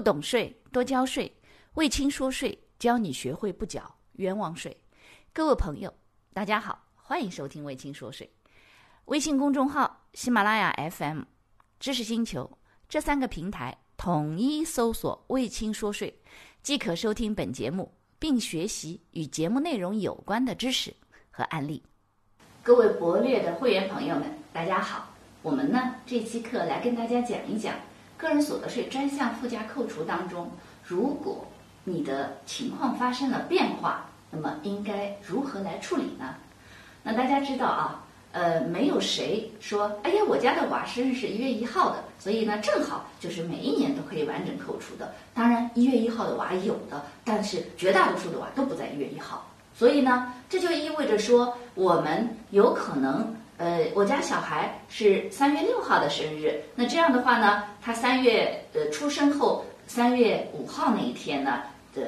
不懂税，多交税。魏青说税，教你学会不缴冤枉税。各位朋友，大家好，欢迎收听魏青说税。微信公众号、喜马拉雅 FM、知识星球这三个平台统一搜索“魏青说税”，即可收听本节目，并学习与节目内容有关的知识和案例。各位博略的会员朋友们，大家好。我们呢这期课来跟大家讲一讲个人所得税专项附加扣除当中，如果你的情况发生了变化，那么应该如何来处理呢？那大家知道啊，呃，没有谁说，哎呀，我家的娃生日是一月一号的，所以呢，正好就是每一年都可以完整扣除的。当然，一月一号的娃有的，但是绝大多数的娃都不在一月一号，所以呢，这就意味着说，我们有可能。呃，我家小孩是三月六号的生日，那这样的话呢，他三月呃出生后，三月五号那一天呢，的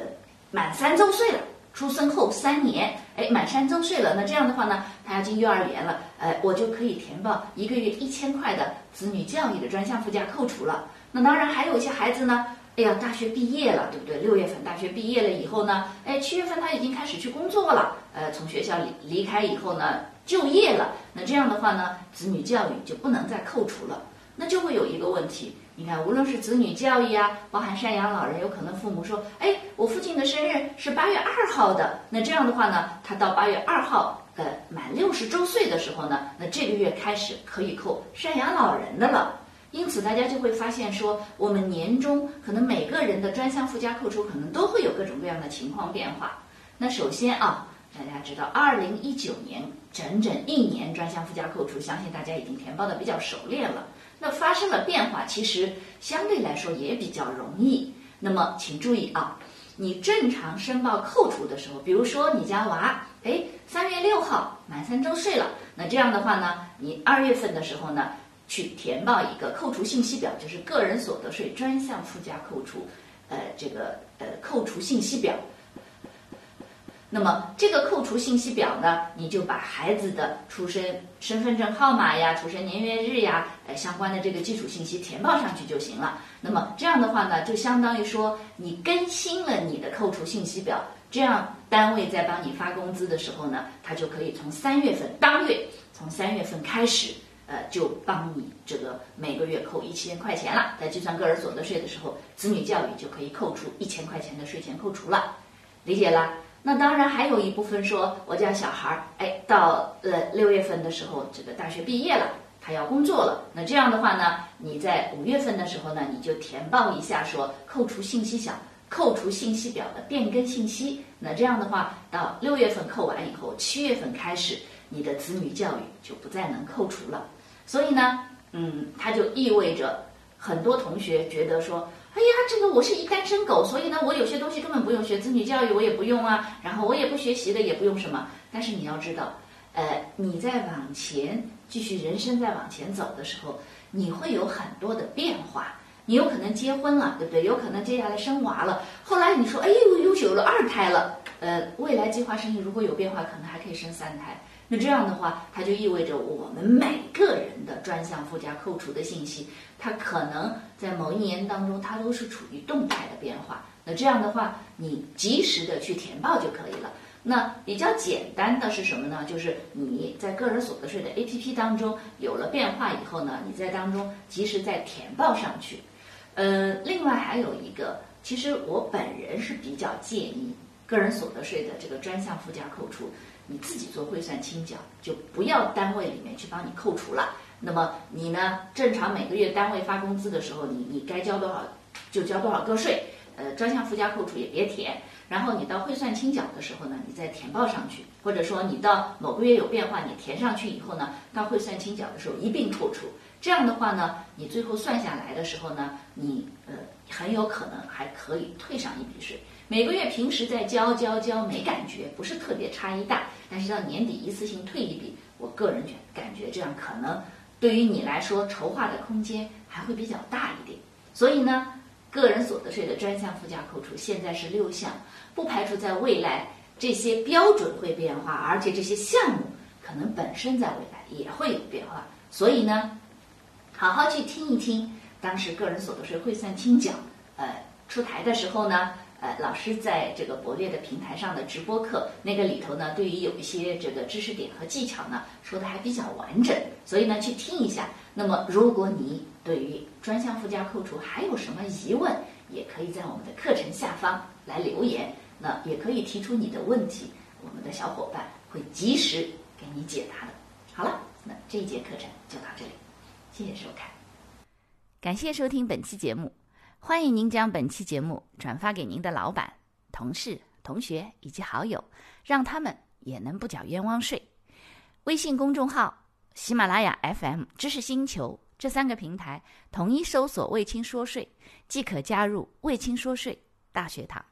满三周岁了，出生后三年，哎，满三周岁了，那这样的话呢，他要进幼儿园了，呃，我就可以填报一个月一千块的子女教育的专项附加扣除了。那当然还有一些孩子呢，哎呀，大学毕业了，对不对？六月份大学毕业了以后呢，哎，七月份他已经开始去工作了，呃，从学校离离开以后呢。就业了，那这样的话呢，子女教育就不能再扣除了。那就会有一个问题，你看，无论是子女教育啊，包含赡养老人，有可能父母说，哎，我父亲的生日是八月二号的，那这样的话呢，他到八月二号呃满六十周岁的时候呢，那这个月开始可以扣赡养老人的了。因此，大家就会发现说，我们年终可能每个人的专项附加扣除可能都会有各种各样的情况变化。那首先啊。大家知道，二零一九年整整一年专项附加扣除，相信大家已经填报的比较熟练了。那发生了变化，其实相对来说也比较容易。那么请注意啊，你正常申报扣除的时候，比如说你家娃，哎，三月六号满三周岁了，那这样的话呢，你二月份的时候呢，去填报一个扣除信息表，就是个人所得税专项附加扣除，呃，这个呃扣除信息表。那么这个扣除信息表呢，你就把孩子的出生身份证号码呀、出生年月日呀，呃相关的这个基础信息填报上去就行了。那么这样的话呢，就相当于说你更新了你的扣除信息表，这样单位在帮你发工资的时候呢，他就可以从三月份当月，从三月份开始，呃，就帮你这个每个月扣一千块钱了。在计算个人所得税的时候，子女教育就可以扣除一千块钱的税前扣除了，理解了？那当然，还有一部分说，我家小孩儿，哎，到呃六月份的时候，这个大学毕业了，他要工作了。那这样的话呢，你在五月份的时候呢，你就填报一下说扣除信息小、扣除信息表的变更信息。那这样的话，到六月份扣完以后，七月份开始，你的子女教育就不再能扣除了。所以呢，嗯，它就意味着很多同学觉得说。哎呀，这个我是一单身狗，所以呢，我有些东西根本不用学，子女教育我也不用啊，然后我也不学习的，也不用什么。但是你要知道，呃，你在往前继续人生在往前走的时候，你会有很多的变化。你有可能结婚了，对不对？有可能接下来生娃了。后来你说，哎呦，又有了二胎了。呃，未来计划生育如果有变化，可能还可以生三胎。那这样的话，它就意味着我们每个人的专项附加扣除的信息，它可能在某一年当中，它都是处于动态的变化。那这样的话，你及时的去填报就可以了。那比较简单的是什么呢？就是你在个人所得税的 APP 当中有了变化以后呢，你在当中及时再填报上去。呃，另外还有一个，其实我本人是比较建议个人所得税的这个专项附加扣除。你自己做汇算清缴，就不要单位里面去帮你扣除了。那么你呢，正常每个月单位发工资的时候，你你该交多少就交多少个税。呃，专项附加扣除也别填。然后你到汇算清缴的时候呢，你再填报上去。或者说你到某个月有变化，你填上去以后呢，到汇算清缴的时候一并扣除。这样的话呢，你最后算下来的时候呢，你呃很有可能还可以退上一笔税。每个月平时在交交交没感觉，不是特别差异大，但是到年底一次性退一笔，我个人觉感觉这样可能对于你来说筹划的空间还会比较大一点。所以呢，个人所得税的专项附加扣除现在是六项，不排除在未来这些标准会变化，而且这些项目可能本身在未来也会有变化。所以呢，好好去听一听当时个人所得税汇算清缴，呃。出台的时候呢，呃，老师在这个博略的平台上的直播课那个里头呢，对于有一些这个知识点和技巧呢，说的还比较完整，所以呢，去听一下。那么，如果你对于专项附加扣除还有什么疑问，也可以在我们的课程下方来留言，那也可以提出你的问题，我们的小伙伴会及时给你解答的。好了，那这一节课程就到这里，谢谢收看，感谢收听本期节目。欢迎您将本期节目转发给您的老板、同事、同学以及好友，让他们也能不缴冤枉税。微信公众号、喜马拉雅 FM、知识星球这三个平台统一搜索“卫青说税”，即可加入“卫青说税”大学堂。